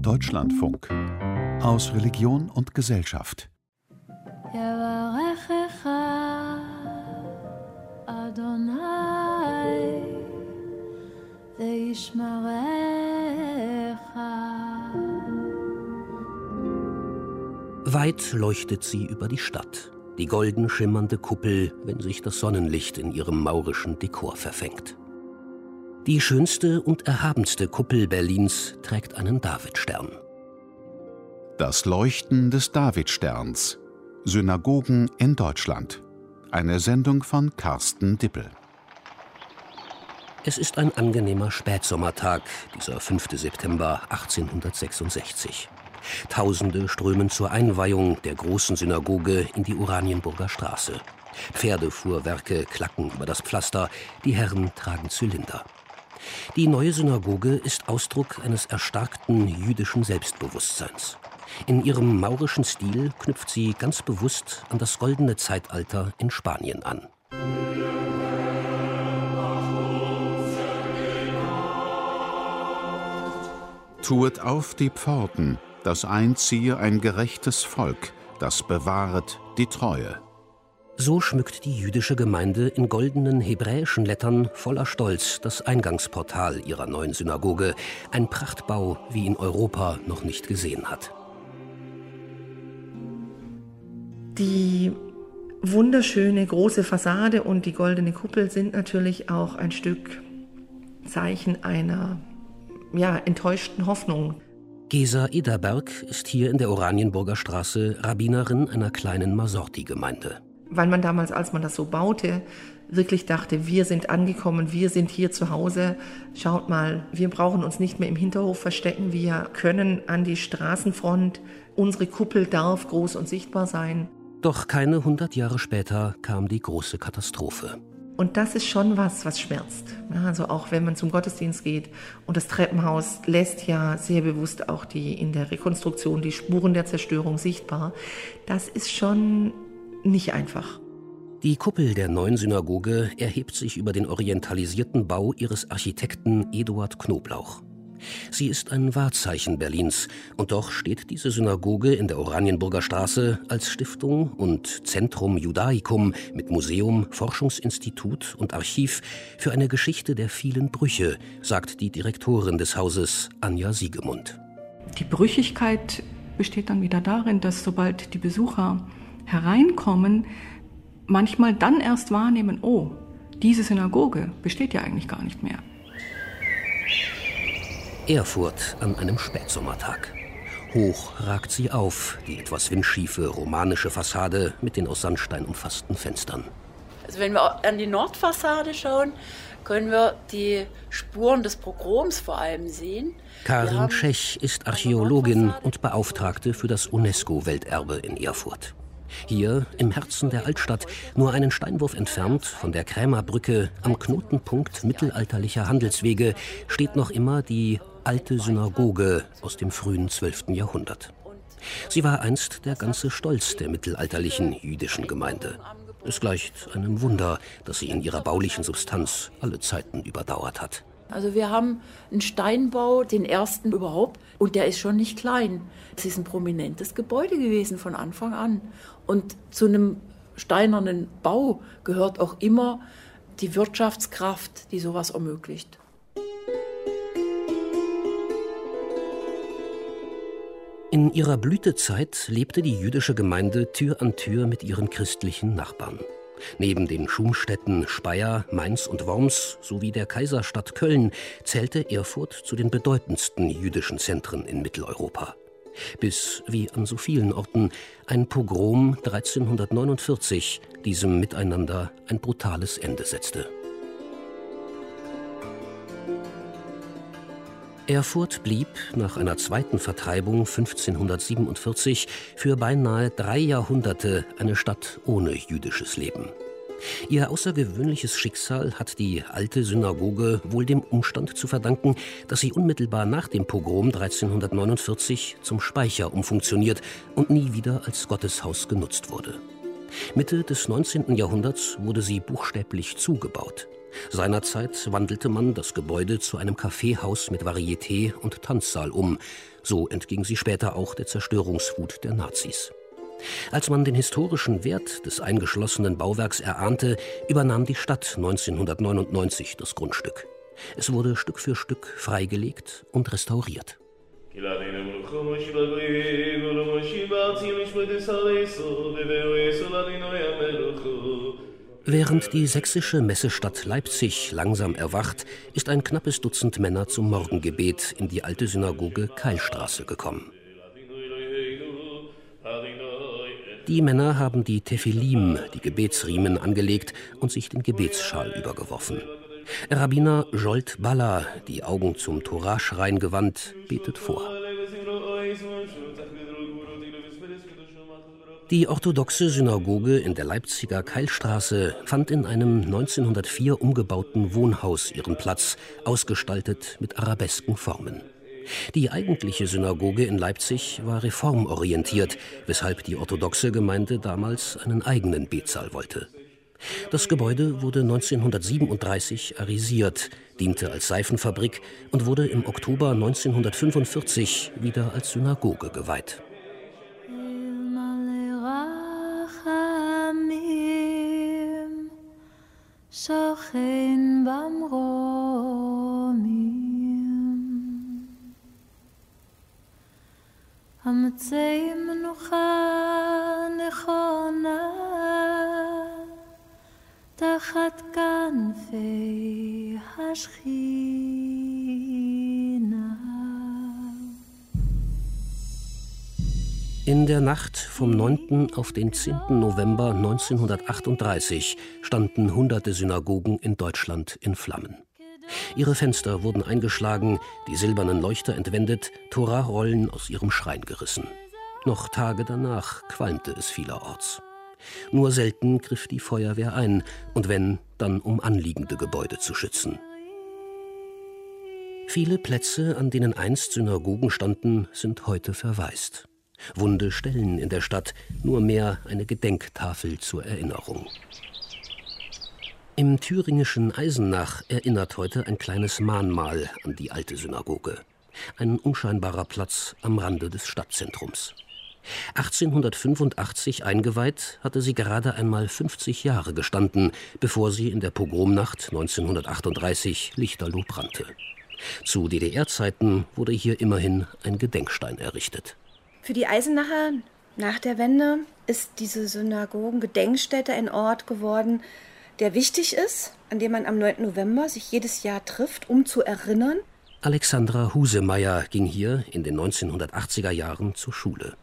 Deutschlandfunk aus Religion und Gesellschaft. Weit leuchtet sie über die Stadt, die golden schimmernde Kuppel, wenn sich das Sonnenlicht in ihrem maurischen Dekor verfängt. Die schönste und erhabenste Kuppel Berlins trägt einen Davidstern. Das Leuchten des Davidsterns. Synagogen in Deutschland. Eine Sendung von Carsten Dippel. Es ist ein angenehmer Spätsommertag, dieser 5. September 1866. Tausende strömen zur Einweihung der großen Synagoge in die Oranienburger Straße. Pferdefuhrwerke klacken über das Pflaster, die Herren tragen Zylinder. Die neue Synagoge ist Ausdruck eines erstarkten jüdischen Selbstbewusstseins. In ihrem maurischen Stil knüpft sie ganz bewusst an das goldene Zeitalter in Spanien an. Tuet auf die Pforten, das einziehe ein gerechtes Volk, das bewahret die Treue. So schmückt die jüdische Gemeinde in goldenen hebräischen Lettern voller Stolz das Eingangsportal ihrer neuen Synagoge, ein Prachtbau, wie in Europa noch nicht gesehen hat. Die wunderschöne große Fassade und die goldene Kuppel sind natürlich auch ein Stück Zeichen einer ja, enttäuschten Hoffnung. Gesa Ederberg ist hier in der Oranienburger Straße Rabbinerin einer kleinen Masorti-Gemeinde. Weil man damals, als man das so baute, wirklich dachte, wir sind angekommen, wir sind hier zu Hause. Schaut mal, wir brauchen uns nicht mehr im Hinterhof verstecken, wir können an die Straßenfront. Unsere Kuppel darf groß und sichtbar sein. Doch keine hundert Jahre später kam die große Katastrophe. Und das ist schon was, was schmerzt. also auch wenn man zum Gottesdienst geht und das Treppenhaus lässt ja sehr bewusst auch die in der Rekonstruktion die Spuren der Zerstörung sichtbar. Das ist schon nicht einfach. Die Kuppel der neuen Synagoge erhebt sich über den orientalisierten Bau ihres Architekten Eduard Knoblauch. Sie ist ein Wahrzeichen Berlins, und doch steht diese Synagoge in der Oranienburger Straße als Stiftung und Zentrum Judaicum mit Museum, Forschungsinstitut und Archiv für eine Geschichte der vielen Brüche, sagt die Direktorin des Hauses Anja Siegemund. Die Brüchigkeit besteht dann wieder darin, dass sobald die Besucher hereinkommen, manchmal dann erst wahrnehmen, oh, diese Synagoge besteht ja eigentlich gar nicht mehr. Erfurt an einem Spätsommertag. Hoch ragt sie auf, die etwas windschiefe romanische Fassade mit den aus Sandstein umfassten Fenstern. Also wenn wir an die Nordfassade schauen, können wir die Spuren des Pogroms vor allem sehen. Karin Tschech ist Archäologin und Beauftragte für das UNESCO-Welterbe in Erfurt. Hier im Herzen der Altstadt, nur einen Steinwurf entfernt von der Krämerbrücke am Knotenpunkt mittelalterlicher Handelswege, steht noch immer die alte Synagoge aus dem frühen 12. Jahrhundert. Sie war einst der ganze Stolz der mittelalterlichen jüdischen Gemeinde. Es gleicht einem Wunder, dass sie in ihrer baulichen Substanz alle Zeiten überdauert hat. Also wir haben einen Steinbau, den ersten überhaupt, und der ist schon nicht klein. Es ist ein prominentes Gebäude gewesen von Anfang an. Und zu einem steinernen Bau gehört auch immer die Wirtschaftskraft, die sowas ermöglicht. In ihrer Blütezeit lebte die jüdische Gemeinde Tür an Tür mit ihren christlichen Nachbarn. Neben den Schumstädten Speyer, Mainz und Worms sowie der Kaiserstadt Köln zählte Erfurt zu den bedeutendsten jüdischen Zentren in Mitteleuropa. Bis, wie an so vielen Orten, ein Pogrom 1349 diesem Miteinander ein brutales Ende setzte. Erfurt blieb nach einer zweiten Vertreibung 1547 für beinahe drei Jahrhunderte eine Stadt ohne jüdisches Leben. Ihr außergewöhnliches Schicksal hat die alte Synagoge wohl dem Umstand zu verdanken, dass sie unmittelbar nach dem Pogrom 1349 zum Speicher umfunktioniert und nie wieder als Gotteshaus genutzt wurde. Mitte des 19. Jahrhunderts wurde sie buchstäblich zugebaut. Seinerzeit wandelte man das Gebäude zu einem Kaffeehaus mit Varieté und Tanzsaal um. So entging sie später auch der Zerstörungswut der Nazis. Als man den historischen Wert des eingeschlossenen Bauwerks erahnte, übernahm die Stadt 1999 das Grundstück. Es wurde Stück für Stück freigelegt und restauriert. Während die sächsische Messestadt Leipzig langsam erwacht, ist ein knappes Dutzend Männer zum Morgengebet in die alte Synagoge Keilstraße gekommen. Die Männer haben die Tephilim, die Gebetsriemen, angelegt und sich den Gebetsschal übergeworfen. Rabbiner Jolt Balla, die Augen zum Toraschrein gewandt, betet vor. Die orthodoxe Synagoge in der Leipziger Keilstraße fand in einem 1904 umgebauten Wohnhaus ihren Platz, ausgestaltet mit arabesken Formen. Die eigentliche Synagoge in Leipzig war reformorientiert, weshalb die orthodoxe Gemeinde damals einen eigenen Betsaal wollte. Das Gebäude wurde 1937 arisiert, diente als Seifenfabrik und wurde im Oktober 1945 wieder als Synagoge geweiht. שוכן במרומים, המצי מנוחה נכונה תחת כנפי השכינה. In der Nacht vom 9. auf den 10. November 1938 standen hunderte Synagogen in Deutschland in Flammen. Ihre Fenster wurden eingeschlagen, die silbernen Leuchter entwendet, Torarollen aus ihrem Schrein gerissen. Noch Tage danach qualmte es vielerorts. Nur selten griff die Feuerwehr ein, und wenn, dann um anliegende Gebäude zu schützen. Viele Plätze, an denen einst Synagogen standen, sind heute verwaist. Wunde Stellen in der Stadt, nur mehr eine Gedenktafel zur Erinnerung. Im thüringischen Eisenach erinnert heute ein kleines Mahnmal an die alte Synagoge. Ein unscheinbarer Platz am Rande des Stadtzentrums. 1885 eingeweiht, hatte sie gerade einmal 50 Jahre gestanden, bevor sie in der Pogromnacht 1938 lichterloh brannte. Zu DDR-Zeiten wurde hier immerhin ein Gedenkstein errichtet. Für die Eisenacher nach der Wende ist diese Synagogen-Gedenkstätte ein Ort geworden, der wichtig ist, an dem man am 9. November sich jedes Jahr trifft, um zu erinnern. Alexandra Husemeyer ging hier in den 1980er Jahren zur Schule.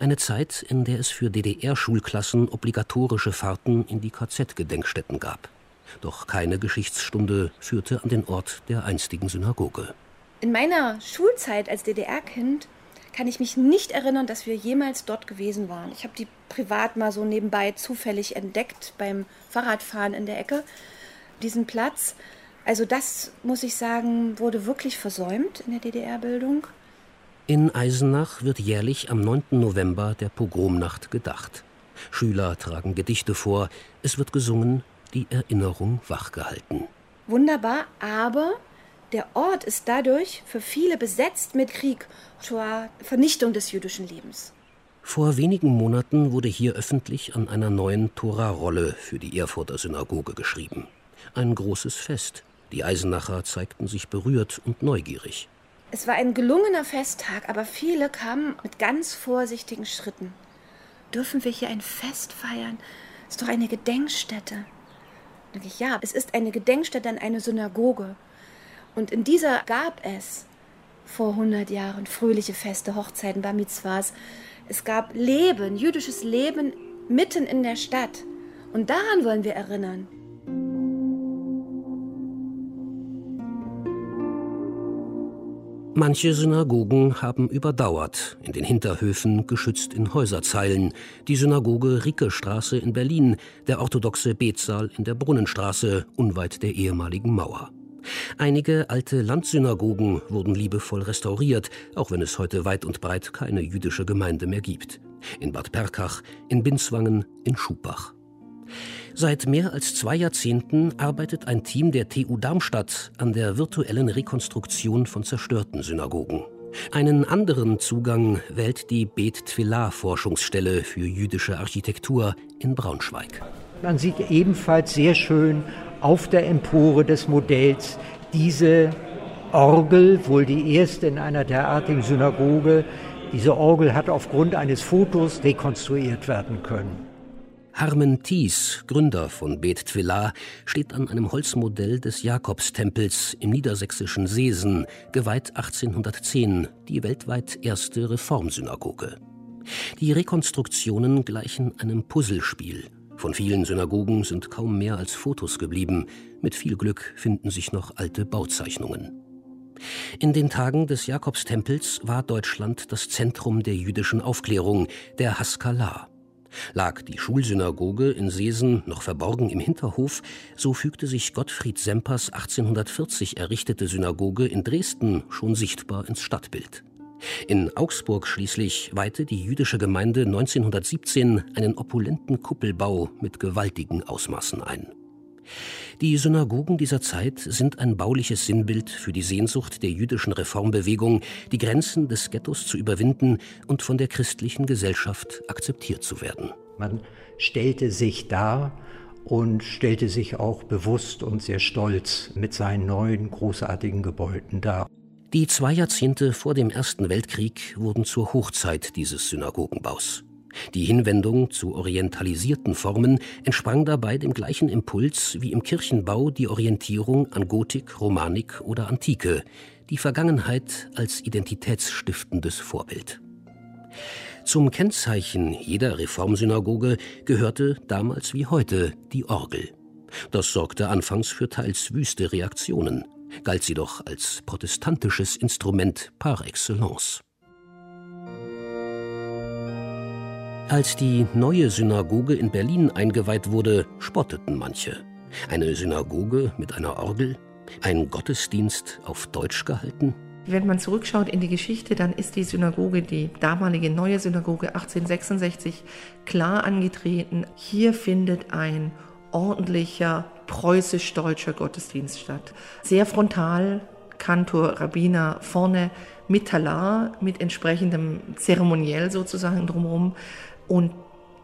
Eine Zeit, in der es für DDR-Schulklassen obligatorische Fahrten in die KZ-Gedenkstätten gab. Doch keine Geschichtsstunde führte an den Ort der einstigen Synagoge. In meiner Schulzeit als DDR-Kind kann ich mich nicht erinnern, dass wir jemals dort gewesen waren. Ich habe die privat mal so nebenbei zufällig entdeckt beim Fahrradfahren in der Ecke, diesen Platz. Also das, muss ich sagen, wurde wirklich versäumt in der DDR-Bildung. In Eisenach wird jährlich am 9. November der Pogromnacht gedacht. Schüler tragen Gedichte vor, es wird gesungen, die Erinnerung wachgehalten. Wunderbar, aber der Ort ist dadurch für viele besetzt mit Krieg, zur Vernichtung des jüdischen Lebens. Vor wenigen Monaten wurde hier öffentlich an einer neuen Tora-Rolle für die Erfurter Synagoge geschrieben. Ein großes Fest. Die Eisenacher zeigten sich berührt und neugierig. Es war ein gelungener Festtag, aber viele kamen mit ganz vorsichtigen Schritten. Dürfen wir hier ein Fest feiern? Es ist doch eine Gedenkstätte. Ich, ja, es ist eine Gedenkstätte an eine Synagoge. Und in dieser gab es vor 100 Jahren fröhliche Feste, Hochzeiten, Bar Mitzvahs. Es gab Leben, jüdisches Leben mitten in der Stadt. Und daran wollen wir erinnern. Manche Synagogen haben überdauert, in den Hinterhöfen geschützt in Häuserzeilen. Die Synagoge Ricke-Straße in Berlin, der orthodoxe Betsaal in der Brunnenstraße, unweit der ehemaligen Mauer. Einige alte Landsynagogen wurden liebevoll restauriert, auch wenn es heute weit und breit keine jüdische Gemeinde mehr gibt. In Bad Perkach, in Binswangen, in Schubach. Seit mehr als zwei Jahrzehnten arbeitet ein Team der TU Darmstadt an der virtuellen Rekonstruktion von zerstörten Synagogen. Einen anderen Zugang wählt die Bet Tfilah Forschungsstelle für jüdische Architektur in Braunschweig. Man sieht ebenfalls sehr schön auf der Empore des Modells diese Orgel, wohl die erste in einer derartigen Synagoge. Diese Orgel hat aufgrund eines Fotos rekonstruiert werden können. Harmen Thies, Gründer von Bet Tfilah, steht an einem Holzmodell des Jakobstempels im niedersächsischen Seesen, geweiht 1810, die weltweit erste Reformsynagoge. Die Rekonstruktionen gleichen einem Puzzlespiel. Von vielen Synagogen sind kaum mehr als Fotos geblieben. Mit viel Glück finden sich noch alte Bauzeichnungen. In den Tagen des Jakobstempels war Deutschland das Zentrum der jüdischen Aufklärung, der Haskalah. Lag die Schulsynagoge in Seesen noch verborgen im Hinterhof, so fügte sich Gottfried Sempers 1840 errichtete Synagoge in Dresden schon sichtbar ins Stadtbild. In Augsburg schließlich weihte die jüdische Gemeinde 1917 einen opulenten Kuppelbau mit gewaltigen Ausmaßen ein. Die Synagogen dieser Zeit sind ein bauliches Sinnbild für die Sehnsucht der jüdischen Reformbewegung, die Grenzen des Ghettos zu überwinden und von der christlichen Gesellschaft akzeptiert zu werden. Man stellte sich dar und stellte sich auch bewusst und sehr stolz mit seinen neuen großartigen Gebäuden dar. Die zwei Jahrzehnte vor dem Ersten Weltkrieg wurden zur Hochzeit dieses Synagogenbaus. Die Hinwendung zu orientalisierten Formen entsprang dabei dem gleichen Impuls wie im Kirchenbau die Orientierung an Gotik, Romanik oder Antike, die Vergangenheit als identitätsstiftendes Vorbild. Zum Kennzeichen jeder Reformsynagoge gehörte damals wie heute die Orgel. Das sorgte anfangs für teils wüste Reaktionen, galt sie doch als protestantisches Instrument par excellence. Als die neue Synagoge in Berlin eingeweiht wurde, spotteten manche. Eine Synagoge mit einer Orgel? Ein Gottesdienst auf Deutsch gehalten? Wenn man zurückschaut in die Geschichte, dann ist die Synagoge, die damalige neue Synagoge 1866, klar angetreten. Hier findet ein ordentlicher preußisch-deutscher Gottesdienst statt. Sehr frontal, Kantor, Rabbiner vorne mit Talar, mit entsprechendem Zeremoniell sozusagen drumherum. Und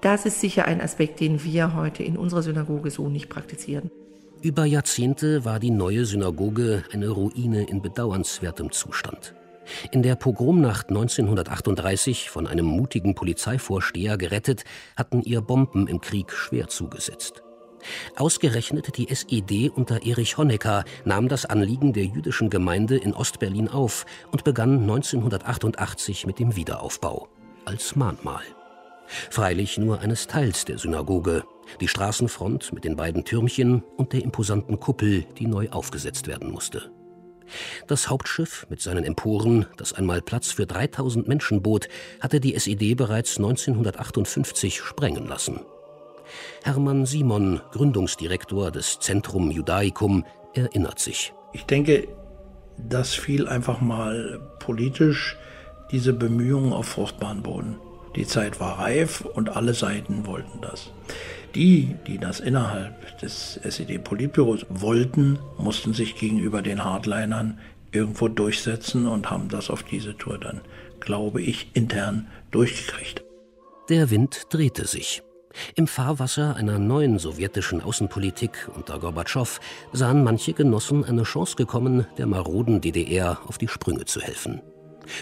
das ist sicher ein Aspekt, den wir heute in unserer Synagoge so nicht praktizieren. Über Jahrzehnte war die neue Synagoge eine Ruine in bedauernswertem Zustand. In der Pogromnacht 1938 von einem mutigen Polizeivorsteher gerettet, hatten ihr Bomben im Krieg schwer zugesetzt. Ausgerechnet die SED unter Erich Honecker nahm das Anliegen der jüdischen Gemeinde in Ostberlin auf und begann 1988 mit dem Wiederaufbau als Mahnmal. Freilich nur eines Teils der Synagoge, die Straßenfront mit den beiden Türmchen und der imposanten Kuppel, die neu aufgesetzt werden musste. Das Hauptschiff mit seinen Emporen, das einmal Platz für 3000 Menschen bot, hatte die SED bereits 1958 sprengen lassen. Hermann Simon, Gründungsdirektor des Zentrum Judaicum, erinnert sich. Ich denke, das fiel einfach mal politisch diese Bemühungen auf fruchtbaren Boden. Die Zeit war reif und alle Seiten wollten das. Die, die das innerhalb des SED-Politbüros wollten, mussten sich gegenüber den Hardlinern irgendwo durchsetzen und haben das auf diese Tour dann, glaube ich, intern durchgekriegt. Der Wind drehte sich. Im Fahrwasser einer neuen sowjetischen Außenpolitik unter Gorbatschow sahen manche Genossen eine Chance gekommen, der maroden DDR auf die Sprünge zu helfen.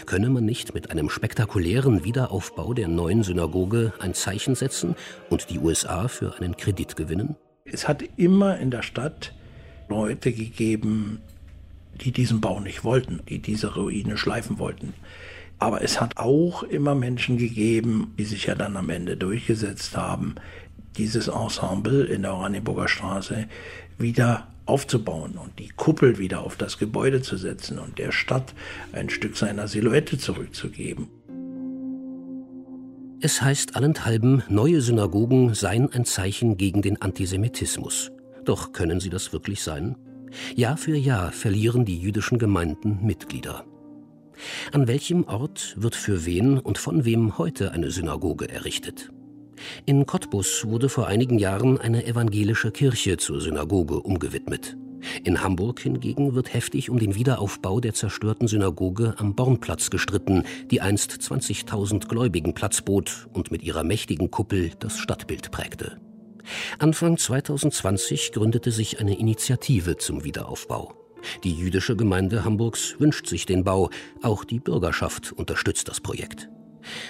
Könne man nicht mit einem spektakulären Wiederaufbau der neuen Synagoge ein Zeichen setzen und die USA für einen Kredit gewinnen? Es hat immer in der Stadt Leute gegeben, die diesen Bau nicht wollten, die diese Ruine schleifen wollten. Aber es hat auch immer Menschen gegeben, die sich ja dann am Ende durchgesetzt haben, dieses Ensemble in der Oranienburger Straße wieder aufzubauen und die Kuppel wieder auf das Gebäude zu setzen und der Stadt ein Stück seiner Silhouette zurückzugeben. Es heißt allenthalben, neue Synagogen seien ein Zeichen gegen den Antisemitismus. Doch können sie das wirklich sein? Jahr für Jahr verlieren die jüdischen Gemeinden Mitglieder. An welchem Ort wird für wen und von wem heute eine Synagoge errichtet? In Cottbus wurde vor einigen Jahren eine evangelische Kirche zur Synagoge umgewidmet. In Hamburg hingegen wird heftig um den Wiederaufbau der zerstörten Synagoge am Bornplatz gestritten, die einst 20.000 Gläubigen Platz bot und mit ihrer mächtigen Kuppel das Stadtbild prägte. Anfang 2020 gründete sich eine Initiative zum Wiederaufbau. Die jüdische Gemeinde Hamburgs wünscht sich den Bau, auch die Bürgerschaft unterstützt das Projekt.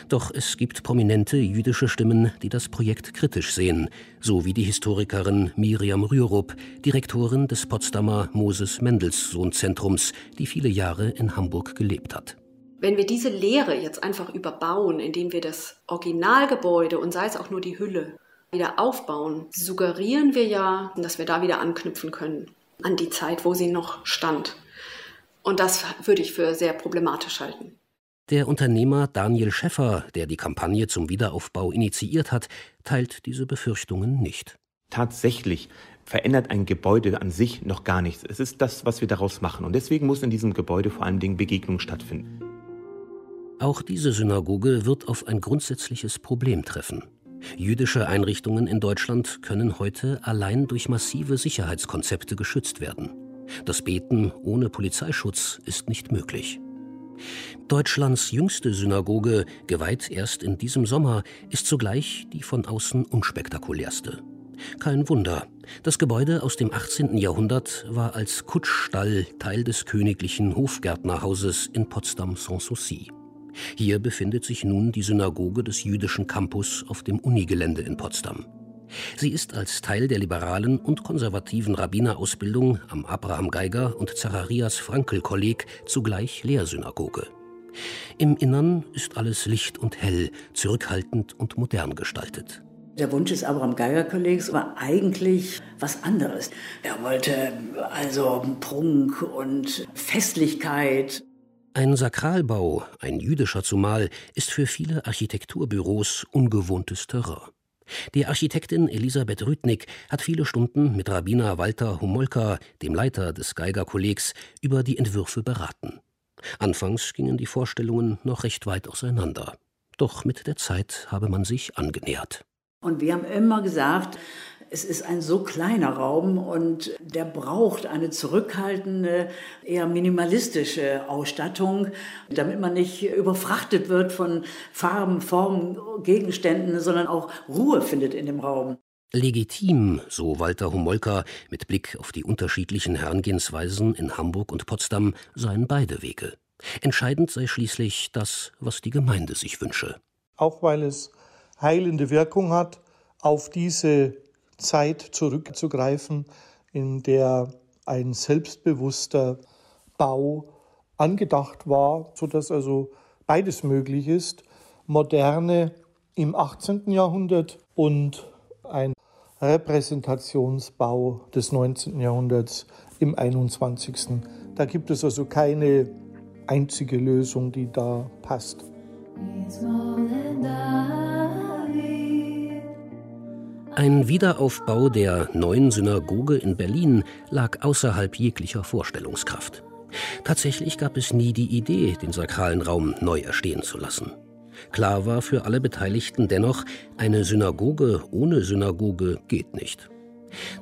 Doch es gibt prominente jüdische Stimmen, die das Projekt kritisch sehen, so wie die Historikerin Miriam Rürup, Direktorin des Potsdamer Moses Mendelssohn Zentrums, die viele Jahre in Hamburg gelebt hat. Wenn wir diese Lehre jetzt einfach überbauen, indem wir das Originalgebäude und sei es auch nur die Hülle wieder aufbauen, suggerieren wir ja, dass wir da wieder anknüpfen können an die Zeit, wo sie noch stand. Und das würde ich für sehr problematisch halten. Der Unternehmer Daniel Schäffer, der die Kampagne zum Wiederaufbau initiiert hat, teilt diese Befürchtungen nicht. Tatsächlich verändert ein Gebäude an sich noch gar nichts. Es ist das, was wir daraus machen. Und deswegen muss in diesem Gebäude vor allen Dingen Begegnung stattfinden. Auch diese Synagoge wird auf ein grundsätzliches Problem treffen. Jüdische Einrichtungen in Deutschland können heute allein durch massive Sicherheitskonzepte geschützt werden. Das Beten ohne Polizeischutz ist nicht möglich. Deutschlands jüngste Synagoge, geweiht erst in diesem Sommer, ist zugleich die von außen unspektakulärste. Kein Wunder. Das Gebäude aus dem 18. Jahrhundert war als Kutschstall Teil des königlichen Hofgärtnerhauses in Potsdam-Sanssouci. Hier befindet sich nun die Synagoge des jüdischen Campus auf dem Unigelände in Potsdam. Sie ist als Teil der liberalen und konservativen Rabbinerausbildung am Abraham Geiger und Zacharias Frankel Kolleg zugleich Lehrsynagoge. Im Innern ist alles licht und hell, zurückhaltend und modern gestaltet. Der Wunsch des Abraham Geiger Kollegs war eigentlich was anderes. Er wollte also Prunk und Festlichkeit. Ein Sakralbau, ein jüdischer zumal, ist für viele Architekturbüros ungewohntes Terrain. Die Architektin Elisabeth Rüdnick hat viele Stunden mit Rabbiner Walter Humolka, dem Leiter des Geigerkollegs, über die Entwürfe beraten. Anfangs gingen die Vorstellungen noch recht weit auseinander. Doch mit der Zeit habe man sich angenähert. Und wir haben immer gesagt, es ist ein so kleiner Raum und der braucht eine zurückhaltende, eher minimalistische Ausstattung, damit man nicht überfrachtet wird von Farben, Formen, Gegenständen, sondern auch Ruhe findet in dem Raum. Legitim, so Walter Homolka mit Blick auf die unterschiedlichen Herangehensweisen in Hamburg und Potsdam, seien beide Wege. Entscheidend sei schließlich das, was die Gemeinde sich wünsche. Auch weil es heilende Wirkung hat auf diese Zeit zurückzugreifen, in der ein selbstbewusster Bau angedacht war, sodass also beides möglich ist. Moderne im 18. Jahrhundert und ein Repräsentationsbau des 19. Jahrhunderts im 21. Da gibt es also keine einzige Lösung, die da passt. Ein Wiederaufbau der neuen Synagoge in Berlin lag außerhalb jeglicher Vorstellungskraft. Tatsächlich gab es nie die Idee, den sakralen Raum neu erstehen zu lassen. Klar war für alle Beteiligten dennoch, eine Synagoge ohne Synagoge geht nicht.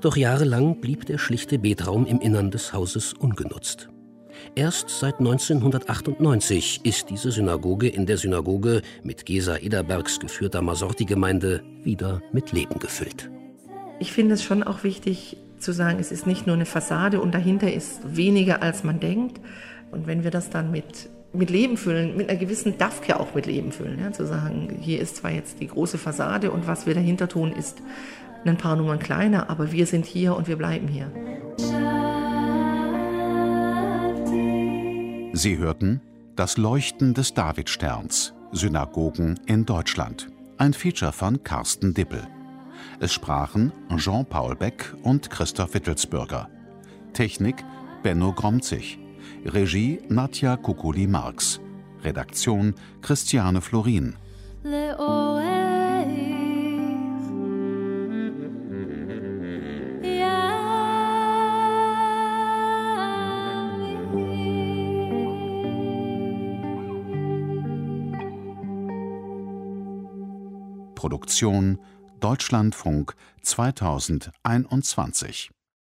Doch jahrelang blieb der schlichte Betraum im Innern des Hauses ungenutzt. Erst seit 1998 ist diese Synagoge in der Synagoge mit Gesa Ederbergs geführter Masorti-Gemeinde wieder mit Leben gefüllt. Ich finde es schon auch wichtig zu sagen, es ist nicht nur eine Fassade und dahinter ist weniger, als man denkt. Und wenn wir das dann mit, mit Leben füllen, mit einer gewissen Dafke auch mit Leben füllen, ja, zu sagen, hier ist zwar jetzt die große Fassade und was wir dahinter tun, ist ein paar Nummern kleiner, aber wir sind hier und wir bleiben hier. Sie hörten Das Leuchten des Davidsterns, Synagogen in Deutschland. Ein Feature von Carsten Dippel. Es sprachen Jean-Paul Beck und Christoph Wittelsbürger. Technik Benno Gromzig. Regie Nadja Kukuli-Marx. Redaktion Christiane Florin. Produktion Deutschlandfunk 2021